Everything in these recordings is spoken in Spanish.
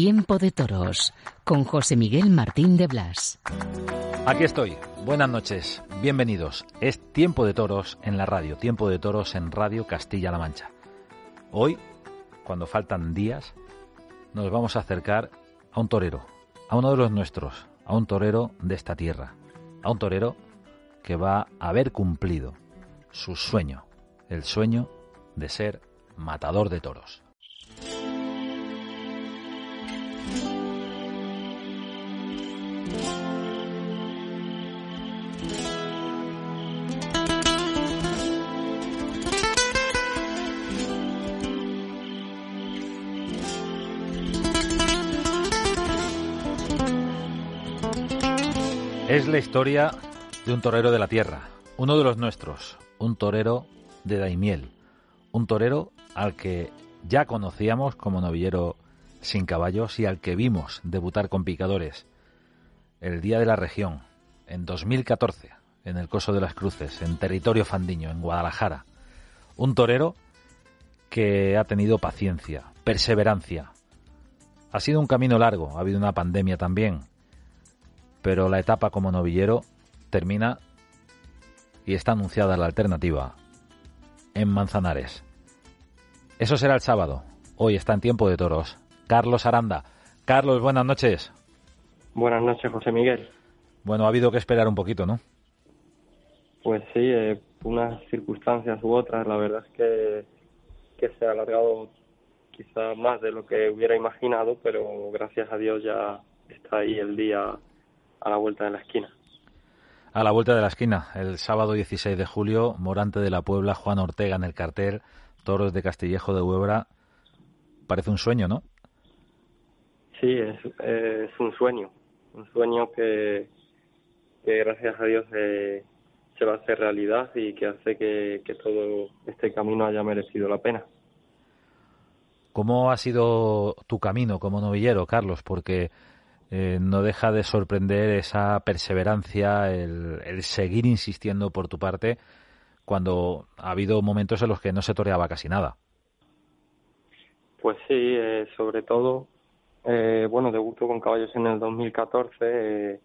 Tiempo de Toros con José Miguel Martín de Blas. Aquí estoy. Buenas noches. Bienvenidos. Es Tiempo de Toros en la radio. Tiempo de Toros en Radio Castilla-La Mancha. Hoy, cuando faltan días, nos vamos a acercar a un torero, a uno de los nuestros, a un torero de esta tierra, a un torero que va a haber cumplido su sueño, el sueño de ser matador de toros. Es la historia de un torero de la tierra, uno de los nuestros, un torero de Daimiel, un torero al que ya conocíamos como novillero sin caballos y al que vimos debutar con picadores el día de la región, en 2014, en el Coso de las Cruces, en territorio fandiño, en Guadalajara. Un torero que ha tenido paciencia, perseverancia. Ha sido un camino largo, ha habido una pandemia también, pero la etapa como novillero termina y está anunciada la alternativa en Manzanares. Eso será el sábado. Hoy está en tiempo de toros. Carlos Aranda. Carlos, buenas noches. Buenas noches, José Miguel. Bueno, ha habido que esperar un poquito, ¿no? Pues sí, eh, unas circunstancias u otras, la verdad es que, que se ha alargado quizá más de lo que hubiera imaginado, pero gracias a Dios ya está ahí el día a la vuelta de la esquina. A la vuelta de la esquina, el sábado 16 de julio, Morante de la Puebla, Juan Ortega en el cartel, Toros de Castillejo de Huebra. Parece un sueño, ¿no? Sí, es, es un sueño, un sueño que, que gracias a Dios eh, se va a hacer realidad y que hace que, que todo este camino haya merecido la pena. ¿Cómo ha sido tu camino como novillero, Carlos? Porque eh, no deja de sorprender esa perseverancia, el, seguir insistiendo por tu parte cuando ha habido momentos en los que no se toreaba casi nada. Pues sí, eh, sobre todo, eh, bueno, debuto con caballos en el 2014, eh,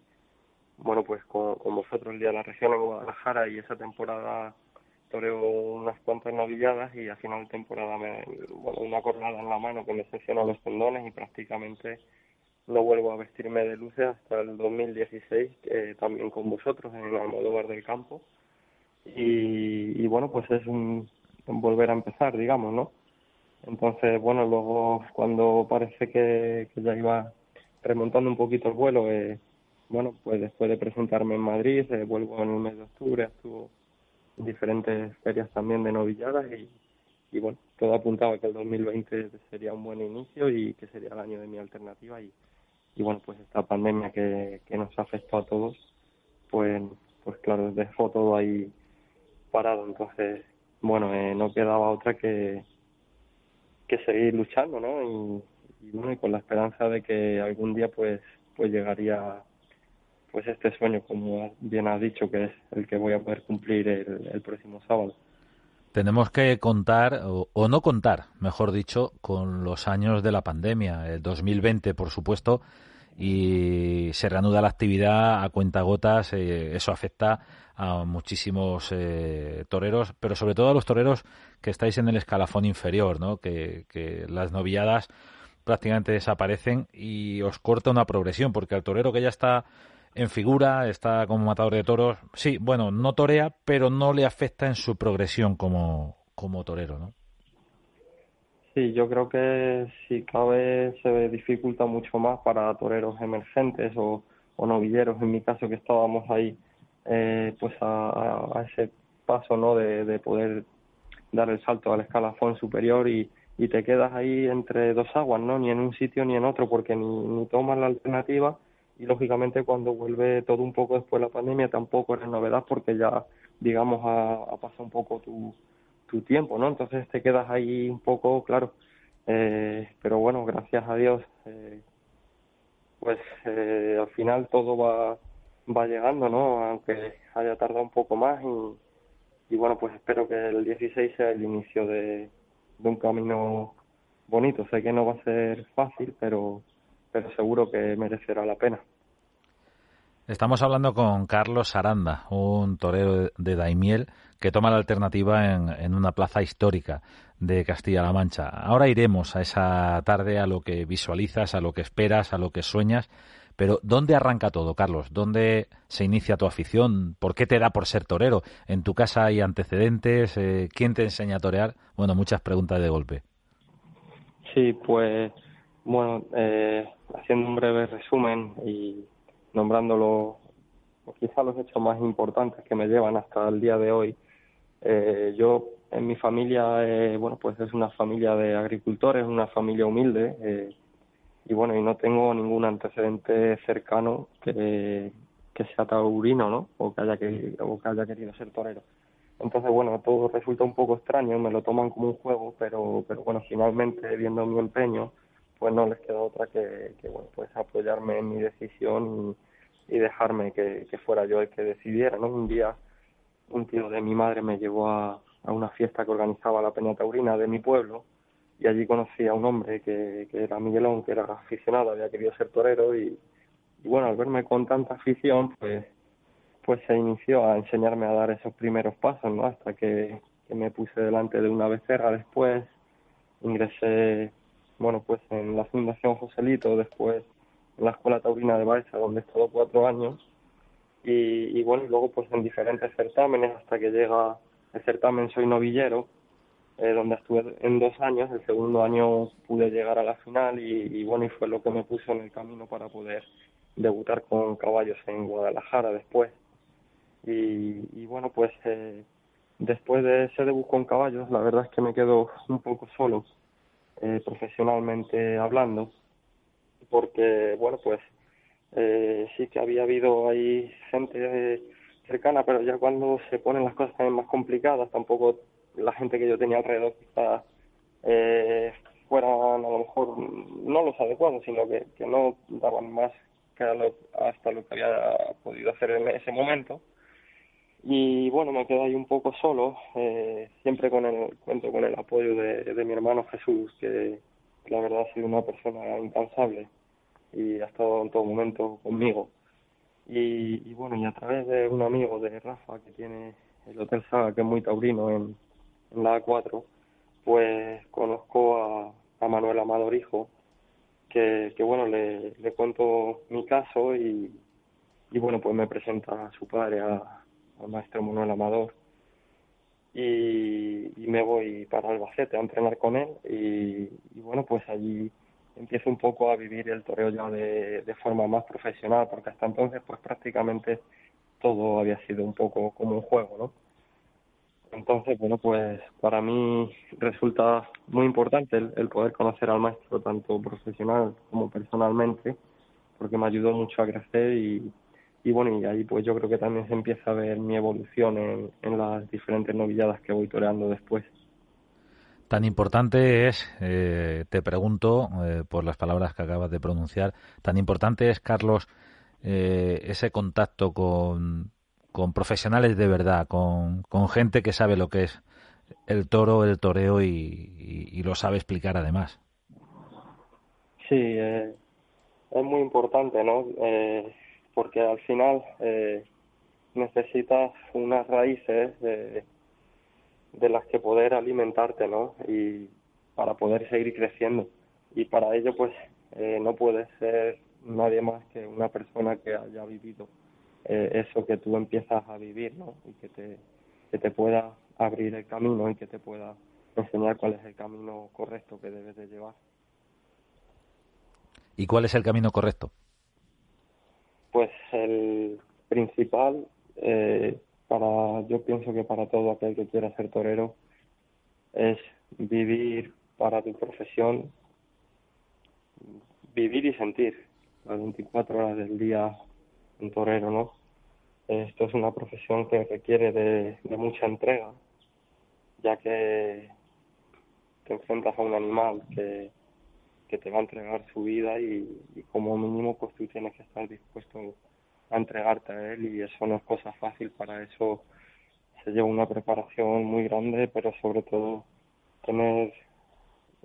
bueno, pues con, con, vosotros el día de la región en Guadalajara y esa temporada toreo unas cuantas novilladas y a final de temporada me, bueno, una cornada en la mano que me seccionó los tendones y prácticamente no vuelvo a vestirme de luces hasta el 2016, eh, también con vosotros en Almodóvar del Campo. Y, y bueno, pues es un, un, volver a empezar, digamos, ¿no? Entonces, bueno, luego cuando parece que, que ya iba remontando un poquito el vuelo, eh, bueno, pues después de presentarme en Madrid, eh, vuelvo en el mes de octubre, estuvo en diferentes ferias también de novilladas y, y bueno, todo apuntaba que el 2020 sería un buen inicio y que sería el año de mi alternativa y, y bueno pues esta pandemia que, que nos afectó a todos pues pues claro dejó todo ahí parado. Entonces bueno eh, no quedaba otra que que seguir luchando no y, y, bueno y con la esperanza de que algún día pues pues llegaría pues este sueño como bien has dicho que es el que voy a poder cumplir el, el próximo sábado tenemos que contar, o, no contar, mejor dicho, con los años de la pandemia. El 2020, por supuesto, y se reanuda la actividad a cuentagotas. Eh, eso afecta a muchísimos eh, toreros, pero sobre todo a los toreros que estáis en el escalafón inferior, ¿no? que, que las novilladas prácticamente desaparecen y os corta una progresión, porque al torero que ya está en figura, está como matador de toros. Sí, bueno, no torea, pero no le afecta en su progresión como, como torero, ¿no? Sí, yo creo que si cabe se dificulta mucho más para toreros emergentes o, novilleros, en mi caso que estábamos ahí, eh, pues a, a, ese paso, ¿no? De, de poder dar el salto al escalafón superior y, y te quedas ahí entre dos aguas, ¿no? Ni en un sitio ni en otro, porque ni, ni tomas la alternativa y lógicamente cuando vuelve todo un poco después de la pandemia tampoco es novedad porque ya, digamos, ha, ha pasado un poco tu, tu tiempo, ¿no? Entonces te quedas ahí un poco, claro, eh, pero bueno, gracias a Dios, eh, pues eh, al final todo va, va llegando, ¿no? Aunque haya tardado un poco más y, bueno, pues espero que el 16 sea el inicio de un camino bonito. Sé que no va a ser fácil, pero, pero seguro que merecerá la pena. Estamos hablando con Carlos Aranda, un torero de Daimiel que toma la alternativa en, una plaza histórica de Castilla-La Mancha. Ahora iremos a esa tarde, a lo que visualizas, a lo que esperas, a lo que sueñas. Pero ¿dónde arranca todo, Carlos? ¿Dónde se inicia tu afición? ¿Por qué te da por ser torero? ¿En tu casa hay antecedentes? Eh, ¿Quién te enseña a torear? Bueno, muchas preguntas de golpe. Sí, pues, bueno, eh, haciendo un breve resumen y nombrándolo, quizá los hechos más importantes que me llevan hasta el día de hoy. Eh, yo, en mi familia, eh, bueno, pues es una familia de agricultores, una familia humilde, eh, y bueno, y no tengo ningún antecedente cercano que, que sea taurino, ¿no? O que haya querido, o que haya querido ser torero. Entonces, bueno, todo resulta un poco extraño, me lo toman como un juego, pero, pero bueno, finalmente, viendo mi empeño, pues no les queda otra que, que pues apoyarme en mi decisión y, dejarme que, fuera yo el que decidiera, ¿no? Un día un tío de mi madre me llevó a, una fiesta que organizaba la Peña Taurina de mi pueblo y allí conocí a un hombre que, era Miguelón, que era aficionado, había querido ser torero y, y bueno, al verme con tanta afición, pues pues se inició a enseñarme a dar esos primeros pasos, ¿no? Hasta que, que me puse delante de una becerra después, ingresé bueno, pues en la Fundación Joselito, después en la Escuela Taurina de Baeza, donde he estado cuatro años, y, y bueno, luego pues en diferentes certámenes hasta que llega el certamen Soy Novillero, eh, donde estuve en dos años, el segundo año pude llegar a la final y, y bueno, y fue lo que me puso en el camino para poder debutar con caballos en Guadalajara después. Y, y bueno, pues eh, después de ese debut con caballos, la verdad es que me quedo un poco solo eh, profesionalmente hablando, porque, bueno, pues eh, sí que había habido ahí gente eh, cercana, pero ya cuando se ponen las cosas también más complicadas, tampoco la gente que yo tenía alrededor quizás eh, fueran a lo mejor no los adecuados, sino que, que no daban más que hasta lo que había podido hacer en ese momento y bueno me quedo ahí un poco solo eh, siempre con el cuento con el apoyo de, de mi hermano Jesús que la verdad ha sido una persona incansable y ha estado en todo momento conmigo. Y, y bueno y a través de un amigo de Rafa que tiene el Hotel Saga que es muy taurino en, en la A4 pues conozco a, a Manuel Amador hijo que, que bueno le, le cuento mi caso y, y bueno pues me presenta a su padre a al maestro Manuel Amador. Y, me voy para Albacete a entrenar con él y, y, bueno pues allí empiezo un poco a vivir el toreo ya de, de, forma más profesional porque hasta entonces pues prácticamente todo había sido un poco como un juego no entonces bueno pues para mí resulta muy importante el, el poder conocer al maestro tanto profesional como personalmente porque me ayudó mucho a crecer y, y bueno, y ahí pues yo creo que también se empieza a ver mi evolución en, en las diferentes novilladas que voy toreando después. Tan importante es, eh, te pregunto, eh, por las palabras que acabas de pronunciar, tan importante es, Carlos, eh, ese contacto con, con profesionales de verdad, con, con gente que sabe lo que es el toro, el toreo y, y, y lo sabe explicar además. Sí, eh, es muy importante, ¿no? Eh, porque al final eh, necesitas unas raíces de, las que poder alimentarte, ¿no? Y para poder seguir creciendo. Y para ello, pues, eh, no puedes ser nadie más que una persona que haya vivido eh, eso que tú empiezas a vivir, ¿no? Y que te, que te pueda abrir el camino y que te pueda enseñar cuál es el camino correcto que debes de llevar. ¿Y cuál es el camino correcto? Pues el principal, eh, para yo pienso que para todo aquel que quiera ser torero, es vivir para tu profesión vivir y sentir las 24 horas del día un torero, ¿no? Esto es una profesión que requiere de, de mucha entrega, ya que te enfrentas a un animal que, te va a entregar su vida y, como mínimo pues tú tienes que estar dispuesto a entregarte a él y eso no es cosa fácil, para eso se lleva una preparación muy grande, pero sobre todo tener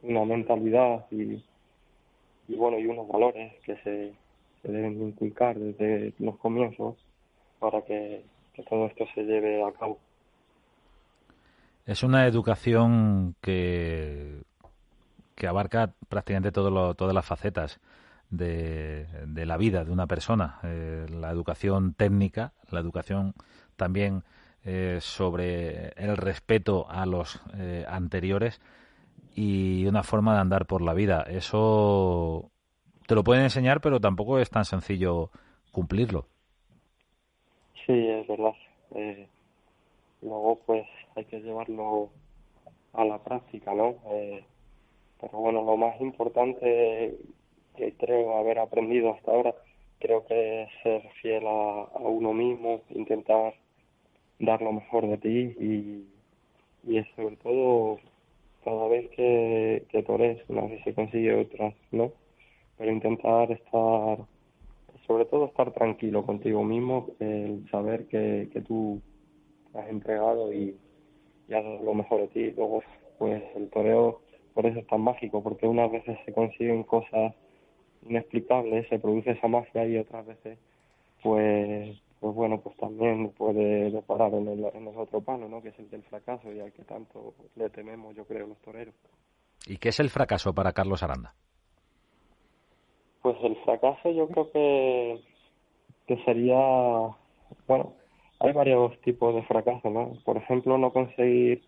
una mentalidad y, y bueno y unos valores que se, deben inculcar desde los comienzos para que todo esto se lleve a cabo. Es una educación que, que abarca prácticamente todo lo, todas las facetas de, la vida de una persona. Eh, la educación técnica, la educación también eh, sobre el respeto a los eh, anteriores y una forma de andar por la vida. Eso te lo pueden enseñar, pero tampoco es tan sencillo cumplirlo. Sí, es verdad. Eh, luego, pues hay que llevarlo a la práctica, ¿no? Eh, pero bueno, lo más importante que creo haber aprendido hasta ahora, creo que es ser fiel a, uno mismo, intentar dar lo mejor de ti y, y sobre todo cada vez que, que tores, una vez se consigue, otras no, pero intentar estar, sobre todo estar tranquilo contigo mismo, el saber que, que tú has entregado y, y dado lo mejor de ti. Luego, pues el toreo, por eso es tan mágico, porque unas veces se consiguen cosas inexplicables, se produce esa magia y otras veces, pues pues bueno, pues también puede deparar en el, en el otro palo, ¿no? Que es el del fracaso y al que tanto le tememos, yo creo, los toreros. ¿Y qué es el fracaso para Carlos Aranda? Pues el fracaso yo creo que, que sería, bueno, hay varios tipos de fracaso, ¿no? Por ejemplo, no conseguir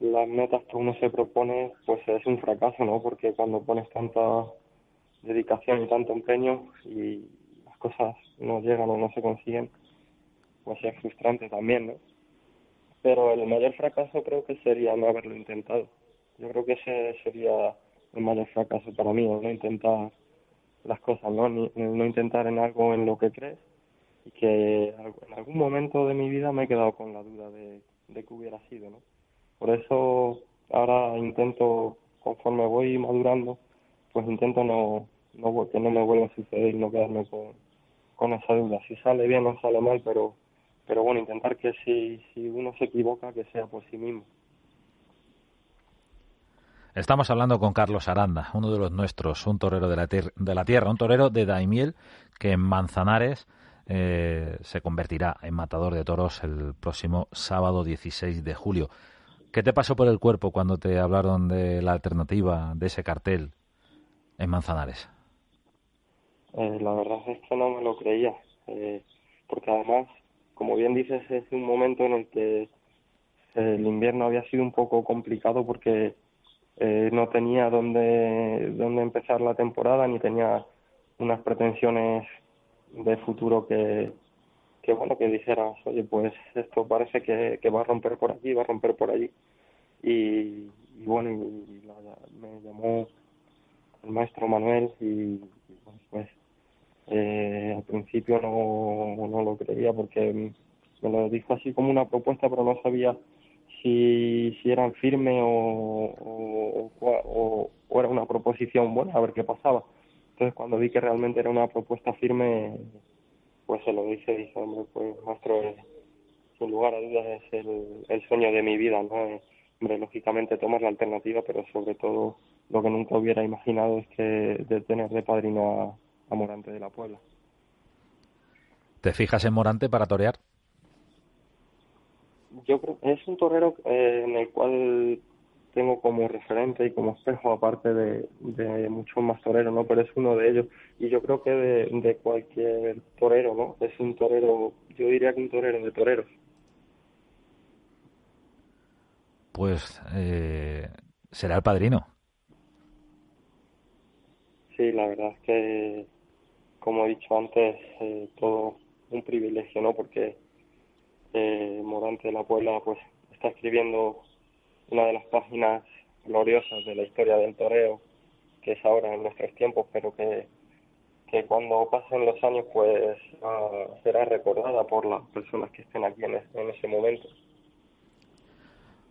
las metas que uno se propone, pues es un fracaso, ¿no? Porque cuando pones tanta dedicación y tanto empeño y cosas no llegan o no se consiguen, pues es frustrante también, ¿no? Pero el mayor fracaso creo que sería no haberlo intentado. Yo creo que ese sería el mayor fracaso para mí, no intentar las cosas, ¿no? Ni, no intentar en algo en lo que crees y que en algún momento de mi vida me he quedado con la duda de, de que hubiera sido, ¿no? Por eso ahora intento, conforme voy madurando, pues intento no, no que no me vuelva a suceder y no quedarme con, esa duda. Si sale bien o sale mal, pero, pero bueno, intentar que si, si uno se equivoca, que sea por sí mismo. Estamos hablando con Carlos Aranda, uno de los nuestros, un torero de la, de la tierra, un torero de Daimiel que en Manzanares eh, se convertirá en matador de toros el próximo sábado 16 de julio. ¿Qué te pasó por el cuerpo cuando te hablaron de la alternativa de ese cartel en Manzanares? Eh, la verdad es que no me lo creía, eh, porque además, como bien dices, es un momento en el que el invierno había sido un poco complicado porque eh, no tenía dónde, dónde empezar la temporada ni tenía unas pretensiones de futuro que, que bueno, que dijeras, oye, pues esto parece que, que va a romper por aquí, va a romper por allí. Y, bueno, y, la, me llamó el maestro Manuel y, pues eh, al principio no, no lo creía porque me lo dijo así como una propuesta, pero no sabía si, si eran firme o, o, o, era una proposición buena, a ver qué pasaba. Entonces, cuando vi que realmente era una propuesta firme, pues se lo dije, dije, hombre, pues nuestro, sin lugar a dudas, es el, el sueño de mi vida, ¿no? Eh, hombre, lógicamente tomar la alternativa, pero sobre todo lo que nunca hubiera imaginado es que de tener de padrino a a Morante de la Puebla. ¿Te fijas en Morante para torear? Yo creo es un torero eh, en el cual tengo como referente y como espejo, aparte de, de muchos más toreros, ¿no? Pero es uno de ellos. Y yo creo que de, de cualquier torero, ¿no? Es un torero, yo diría que un torero de toreros. Pues eh, será el padrino. Sí, la verdad es que como he dicho antes, eh, todo un privilegio, ¿no? Porque eh, Morante de la Puebla, pues, está escribiendo una de las páginas gloriosas de la historia del toreo, que es ahora en nuestros tiempos, pero que, que cuando pasen los años pues será recordada por las personas que estén aquí en, en ese momento.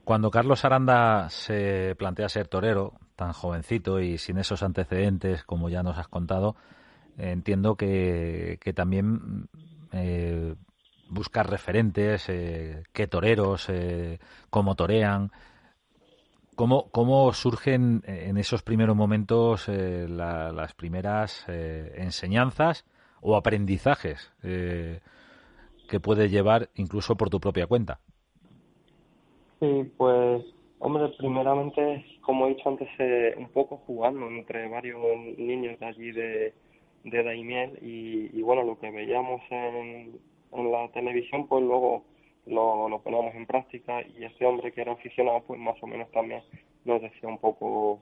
Cuando Carlos Aranda se plantea ser torero, tan jovencito y sin esos antecedentes como ya nos has contado, entiendo que, que también eh, buscar referentes, eh, qué toreros, eh, cómo torean. ¿Cómo, ¿Cómo surgen en esos primeros momentos eh, las primeras eh, enseñanzas o aprendizajes que puedes llevar incluso por tu propia cuenta? Sí, pues, hombre, primeramente, como he dicho antes, un poco jugando entre varios niños de allí de, de Daimiel y, y bueno, lo que veíamos en, en la televisión, pues luego lo, lo poníamos en práctica y ese hombre que era aficionado, pues más o menos también nos decía un poco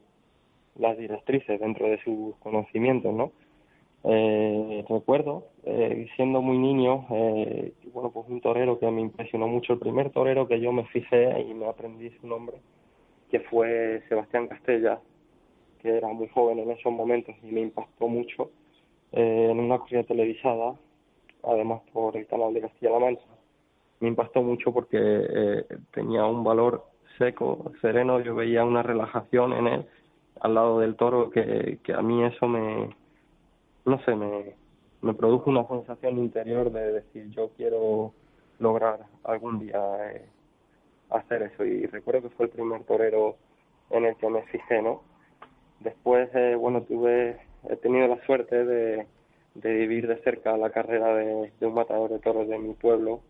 las directrices dentro de sus conocimientos, ¿no? Eh, recuerdo, eh, siendo muy niño, eh, bueno, pues un torero que me impresionó mucho, el primer torero que yo me fijé y me aprendí su nombre, que fue Sebastián Castella, que era muy joven en esos momentos y me impactó mucho eh, en una corrida televisada, además por el canal de Castilla-La Mancha. Me impactó mucho porque eh, tenía un valor seco, sereno, yo veía una relajación en él al lado del toro que, que a mí eso me, no sé, me, me produjo una sensación interior de decir yo quiero lograr algún día eh, hacer eso y recuerdo que fue el primer torero en el que me fijé, ¿no? Después, eh, bueno, tuve, he tenido la suerte de, de vivir de cerca la carrera de, de un matador de toros de mi pueblo,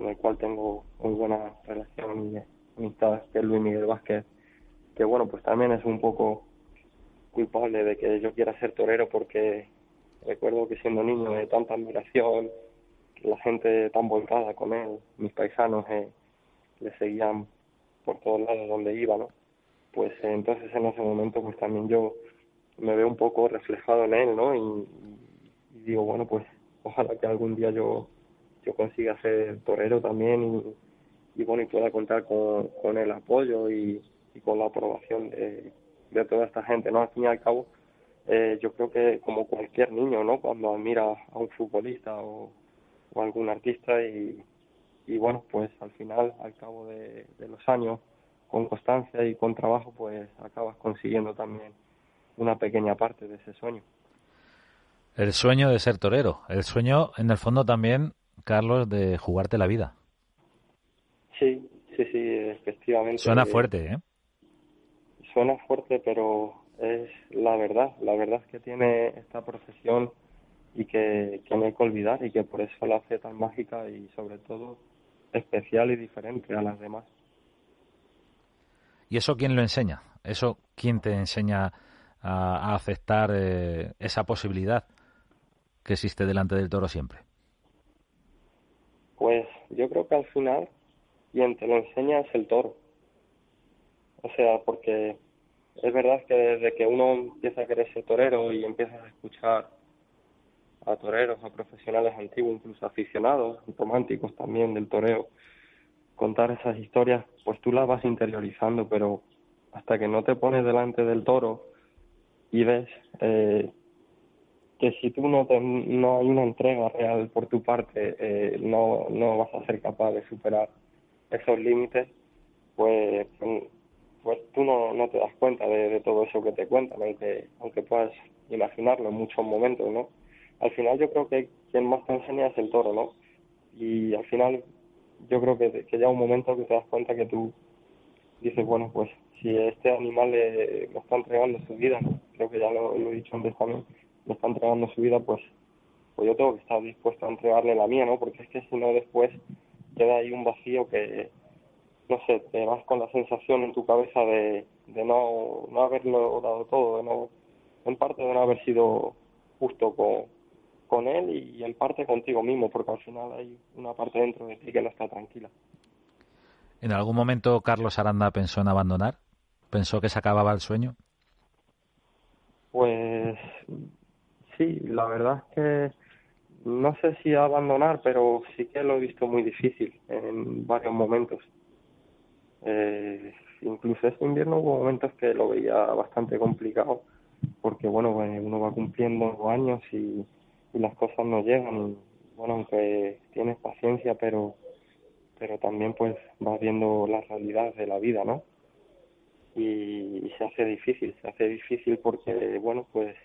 con el cual tengo muy buena relación y amistad, que es Luis Miguel Vázquez, que bueno, pues también es un poco culpable de que yo quiera ser torero porque recuerdo que siendo niño de tanta admiración, la gente tan volcada con él, mis paisanos eh, le seguían por todos lados donde iba, ¿no? Pues eh, entonces en ese momento pues también yo me veo un poco reflejado en él, ¿no? Y, y digo, bueno, pues ojalá que algún día yo, yo consiga ser torero también y, y bueno, y pueda contar con, con el apoyo y, y con la aprobación de, de toda esta gente, ¿no? Al fin y al cabo, eh, yo creo que como cualquier niño, ¿no? Cuando admira a un futbolista o, o algún artista y, y bueno, pues al final, al cabo de, de los años, con constancia y con trabajo, pues acabas consiguiendo también una pequeña parte de ese sueño. El sueño de ser torero, el sueño en el fondo también, Carlos, de jugarte la vida. Sí, sí, sí, efectivamente. Suena fuerte, ¿eh? Suena fuerte, pero es la verdad. La verdad que tiene esta profesión y que, que no hay que olvidar y que por eso la hace tan mágica y sobre todo especial y diferente a las demás. ¿Y eso quién lo enseña? ¿Eso quién te enseña a, a aceptar eh, esa posibilidad que existe delante del toro siempre? Pues yo creo que al final quien te lo enseña es el toro. O sea, porque es verdad que desde que uno empieza a querer ser torero y empiezas a escuchar a toreros, a profesionales antiguos, incluso aficionados, románticos también del toreo, contar esas historias, pues tú las vas interiorizando, pero hasta que no te pones delante del toro y ves eh, que si tú no, te, no hay una entrega real por tu parte, eh, no, no vas a ser capaz de superar esos límites, pues, pues tú no, no te das cuenta de, todo eso que te cuentan, aunque, aunque puedas imaginarlo en muchos momentos, ¿no? Al final yo creo que quien más te enseña es el toro, ¿no? Y al final yo creo que, que ya un momento que te das cuenta que tú dices, bueno, pues si este animal le, está entregando su vida, creo que ya lo he dicho antes también, me está entregando su vida, pues, pues yo tengo que estar dispuesto a entregarle la mía, ¿no? Porque es que si no después queda ahí un vacío que, no sé, te vas con la sensación en tu cabeza de, de no, no haberlo dado todo, de no, en parte de no haber sido justo con, con él y en parte contigo mismo, porque al final hay una parte dentro de ti que no está tranquila. ¿En algún momento Carlos Aranda pensó en abandonar? ¿Pensó que se acababa el sueño? Pues sí, la verdad es que no sé si abandonar, pero sí que lo he visto muy difícil en varios momentos. Eh, incluso este invierno hubo momentos que lo veía bastante complicado porque bueno pues uno va cumpliendo años y, y las cosas no llegan y bueno aunque tienes paciencia pero pero también pues vas viendo la realidad de la vida no y, se hace difícil se hace difícil porque bueno pues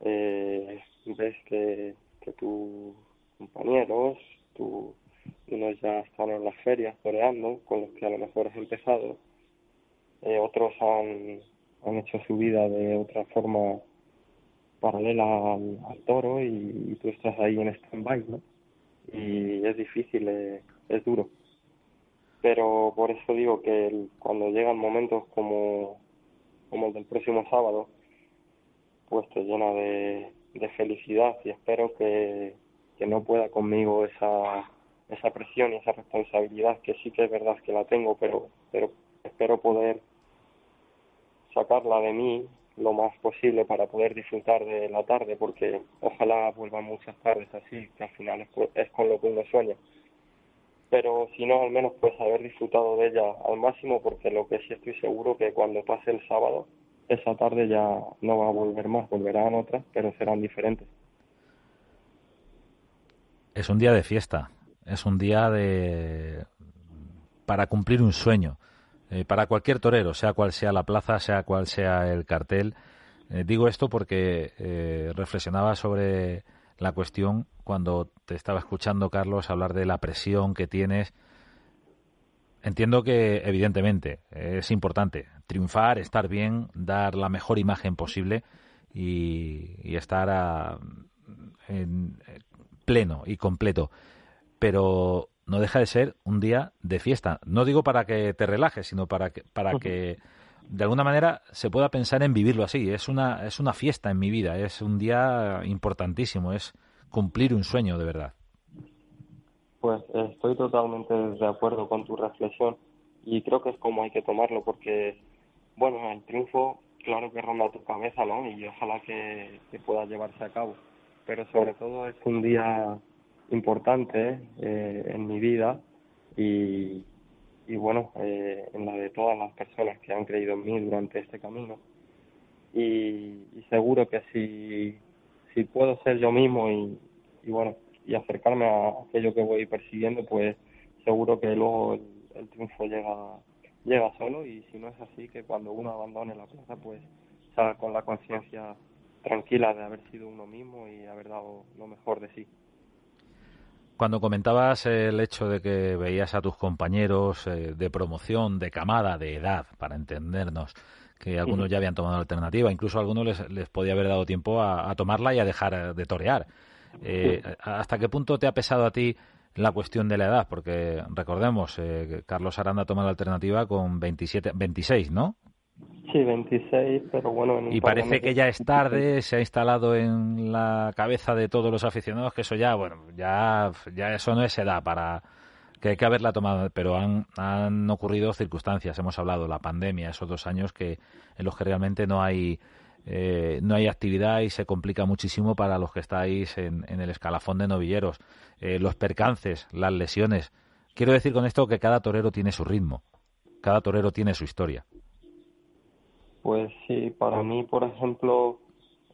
eh, ves que, que tus compañeros tu unos ya están en las ferias toreando, con los que a lo mejor has empezado, eh, otros han, han hecho su vida de otra forma paralela al, toro y, tú estás ahí en stand-by, ¿no? Y es difícil, eh, es duro. Pero por eso digo que cuando llegan momentos como, como el del próximo sábado, pues te llena de, de felicidad y espero que, que no pueda conmigo esa esa presión y esa responsabilidad que sí que es verdad que la tengo, pero, pero espero poder sacarla de mí lo más posible para poder disfrutar de la tarde, porque ojalá vuelvan muchas tardes así, que al final es, es con lo que uno sueña. Pero si no, al menos pues haber disfrutado de ella al máximo, porque lo que sí estoy seguro que cuando pase el sábado, esa tarde ya no va a volver más, volverán otras, pero serán diferentes. Es un día de fiesta, es un día de para cumplir un sueño. Eh, para cualquier torero, sea cual sea la plaza, sea cual sea el cartel. Eh, digo esto porque eh, reflexionaba sobre la cuestión cuando te estaba escuchando, Carlos, hablar de la presión que tienes. Entiendo que, evidentemente, es importante triunfar, estar bien, dar la mejor imagen posible y, estar en, pleno y completo pero no deja de ser un día de fiesta. No digo para que te relajes, sino para que, para que de alguna manera se pueda pensar en vivirlo así. Es una, es una fiesta en mi vida, es un día importantísimo, es cumplir un sueño de verdad. Pues estoy totalmente de acuerdo con tu reflexión y creo que es como hay que tomarlo porque, bueno, el triunfo claro que ronda tu cabeza, ¿no? Y ojalá que, que pueda llevarse a cabo. Pero sobre todo es un día importante eh, en mi vida y, y bueno, eh, en la de todas las personas que han creído en mí durante este camino. Y, seguro que si, si puedo ser yo mismo y, y, bueno, y acercarme a aquello que voy persiguiendo, pues seguro que luego el, triunfo llega, llega solo y si no es así, que cuando uno abandone la plaza, pues salga con la conciencia tranquila de haber sido uno mismo y haber dado lo mejor de sí. Cuando comentabas el hecho de que veías a tus compañeros eh, de promoción, de camada, de edad, para entendernos, que algunos ya habían tomado la alternativa, incluso a algunos les, les podía haber dado tiempo a, tomarla y a dejar de torear. Eh, ¿Hasta qué punto te ha pesado a ti la cuestión de la edad? Porque recordemos, eh, Carlos Aranda ha tomado la alternativa con 27, 26, ¿no? Sí, 26, pero bueno. y parece que ya es tarde, se ha instalado en la cabeza de todos los aficionados que eso ya, bueno, ya, ya eso no es edad para que hay que haberla tomado, pero han, han ocurrido circunstancias, hemos hablado, la pandemia, esos dos años que en los que realmente no hay eh, no hay actividad y se complica muchísimo para los que estáis en, en el escalafón de novilleros. Eh, los percances, las lesiones. Quiero decir con esto que cada torero tiene su ritmo, cada torero tiene su historia. Pues sí, para mí, por ejemplo,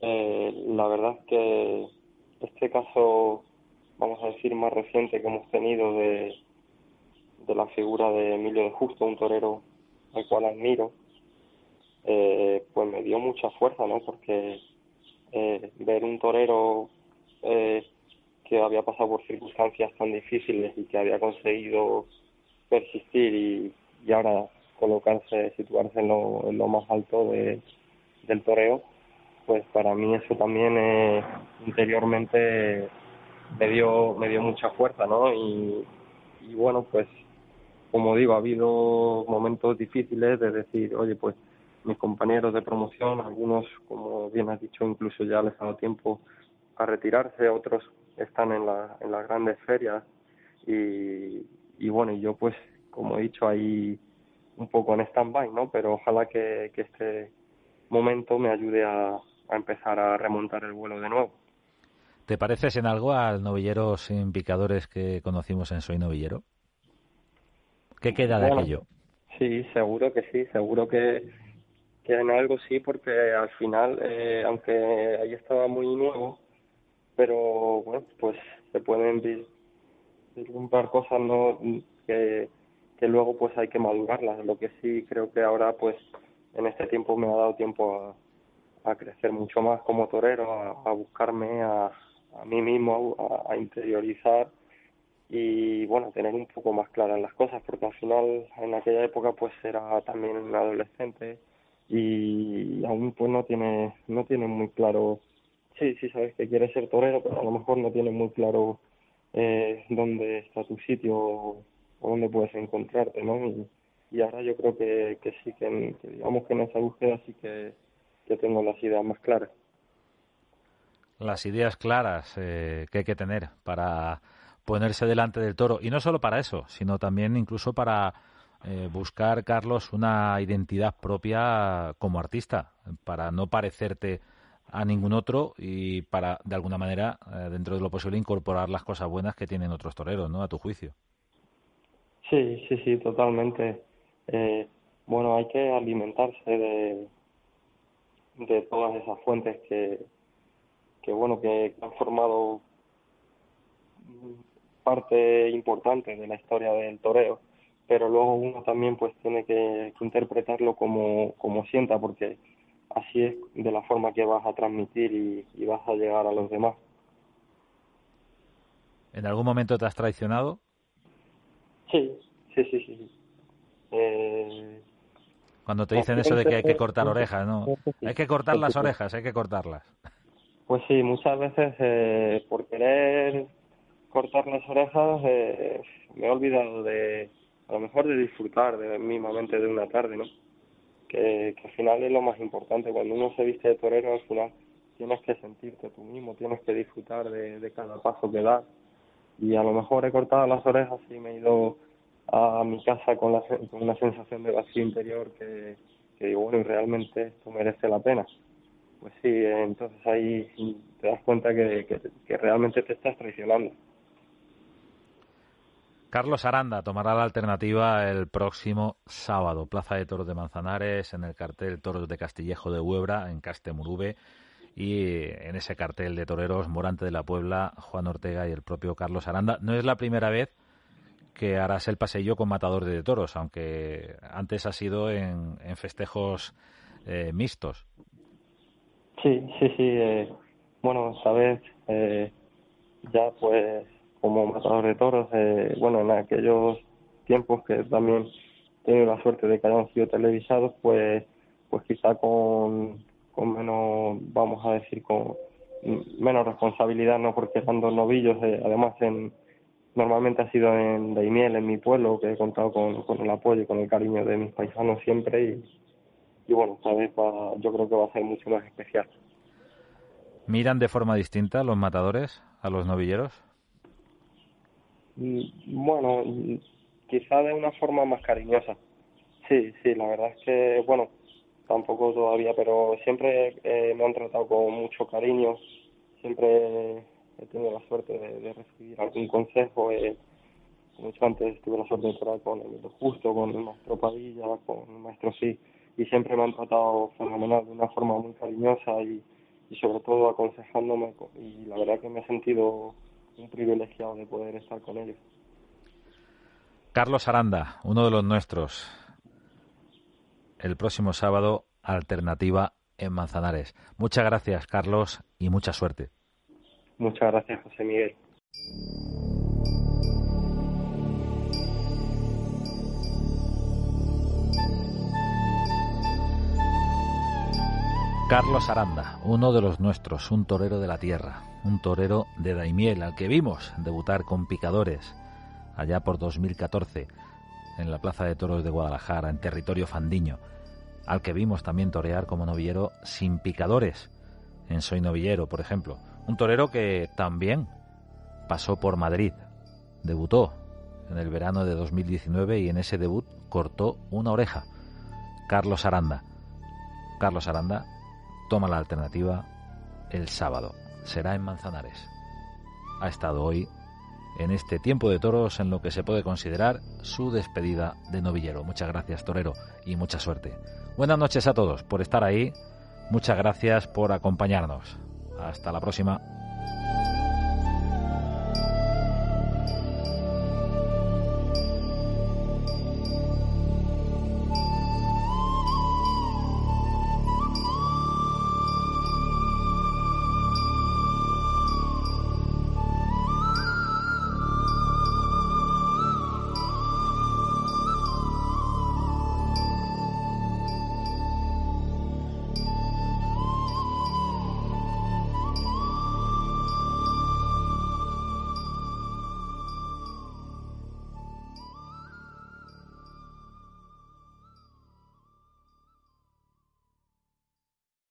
eh, la verdad es que este caso, vamos a decir, más reciente que hemos tenido de, de la figura de Emilio de Justo, un torero al cual admiro, eh, pues me dio mucha fuerza, ¿no? Porque eh, ver un torero eh, que había pasado por circunstancias tan difíciles y que había conseguido persistir y, y ahora colocarse, situarse en lo, en lo más alto de, del toreo, pues para mí eso también eh, interiormente me dio, me dio mucha fuerza, ¿no? Y, y bueno, pues como digo, ha habido momentos difíciles de decir, oye, pues mis compañeros de promoción, algunos, como bien has dicho, incluso ya les ha dado tiempo a retirarse, otros están en, la, en las grandes ferias y, y bueno, y yo pues, como he dicho, ahí un poco en stand-by, ¿no? Pero ojalá que, este momento me ayude a, empezar a remontar el vuelo de nuevo. ¿Te pareces en algo al novillero sin picadores que conocimos en Soy Novillero? ¿Qué queda de aquello? Sí, seguro que sí, seguro que en algo sí, porque al final, eh, aunque ahí estaba muy nuevo, pero bueno, pues se pueden vislumbrar cosas no que, luego pues hay que madurarlas. Lo que sí creo que ahora pues en este tiempo me ha dado tiempo a, crecer mucho más como torero, a, a buscarme a, a mí mismo, a, a interiorizar y bueno, tener un poco más claras las cosas, porque al final en aquella época pues era también un adolescente y aún pues no tiene, no tiene muy claro, sí, sí sabes que quieres ser torero, pero a lo mejor no tiene muy claro eh, dónde está tu sitio o, dónde puedes encontrarte, ¿no? Y, ahora yo creo que, que sí, que, que digamos que en esa búsqueda sí que, que tengo las ideas más claras. Las ideas claras eh, que hay que tener para ponerse delante del toro. Y no solo para eso, sino también incluso para eh, buscar, Carlos, una identidad propia como artista, para no parecerte a ningún otro y para, de alguna manera, eh, dentro de lo posible, incorporar las cosas buenas que tienen otros toreros, ¿no? A tu juicio. Sí, sí, sí, totalmente. Eh, bueno, hay que alimentarse de, de todas esas fuentes que, que bueno, que han formado parte importante de la historia del toreo, pero luego uno también pues tiene que, que interpretarlo como, como sienta, porque así es de la forma que vas a transmitir y, y vas a llegar a los demás. ¿En algún momento te has traicionado? Sí, sí, sí, sí. Eh, Cuando te dicen eso de que hay que cortar orejas, ¿no? Hay que cortar las orejas, hay que cortarlas. Pues sí, muchas veces eh, por querer cortar las orejas eh, me he olvidado de, a lo mejor de disfrutar de mismamente de una tarde, ¿no? Que, que al final es lo más importante. Cuando uno se viste de torero, al final tienes que sentirte tú mismo, tienes que disfrutar de, cada paso que das. Y a lo mejor he cortado las orejas y me he ido a mi casa con, la, con una sensación de vacío interior que, que digo, bueno, realmente esto merece la pena. Pues sí, entonces ahí te das cuenta que, que realmente te estás traicionando. Carlos Aranda tomará la alternativa el próximo sábado, Plaza de Toros de Manzanares, en el cartel Toros de Castillejo de Huebra, en Castemurube, y en ese cartel de toreros Morante de la Puebla, Juan Ortega y el propio Carlos Aranda. No es la primera vez que harás el paseillo con matador de toros, aunque antes ha sido en, festejos eh, mixtos. Sí, sí, sí. Eh, bueno, sabes, eh, ya pues como matador de toros, eh, bueno, en aquellos tiempos que también he tenido la suerte de que hayan sido televisados, pues, pues quizá con, con menos, vamos a decir, con menos responsabilidad, ¿no? Porque eran dos novillos, eh, además en, normalmente ha sido en Daimiel, en mi pueblo, que he contado con, con el apoyo y con el cariño de mis paisanos siempre y, y bueno, esta vez va, yo creo que va a ser mucho más especial. ¿Miran de forma distinta los matadores a los novilleros? Bueno, quizá de una forma más cariñosa. Sí, sí, la verdad es que, bueno, tampoco todavía, pero siempre eh, me han tratado con mucho cariño, siempre he tenido la suerte de, recibir algún consejo. Eh, dicho antes, tuve la suerte de tratar con el Justo, con el maestro Padilla, con el maestro Sí, y siempre me han tratado fenomenal, de una forma muy cariñosa y, y sobre todo aconsejándome, y la verdad que me he sentido un privilegiado de poder estar con ellos. Carlos Aranda, uno de los nuestros. El próximo sábado, alternativa en Manzanares. Muchas gracias, Carlos, y mucha suerte. Muchas gracias, José Miguel. Carlos Aranda, uno de los nuestros, un torero de la tierra, un torero de Daimiel, al que vimos debutar con picadores allá por 2014 en la Plaza de Toros de Guadalajara, en territorio fandiño, al que vimos también torear como novillero sin picadores en Soy Novillero, por ejemplo. Un torero que también pasó por Madrid, debutó en el verano de 2019 y en ese debut cortó una oreja. Carlos Aranda. Carlos Aranda toma la alternativa el sábado. Será en Manzanares. Ha estado hoy en este tiempo de toros en lo que se puede considerar su despedida de novillero. Muchas gracias, torero, y mucha suerte. Buenas noches a todos por estar ahí. Muchas gracias por acompañarnos. Hasta la próxima.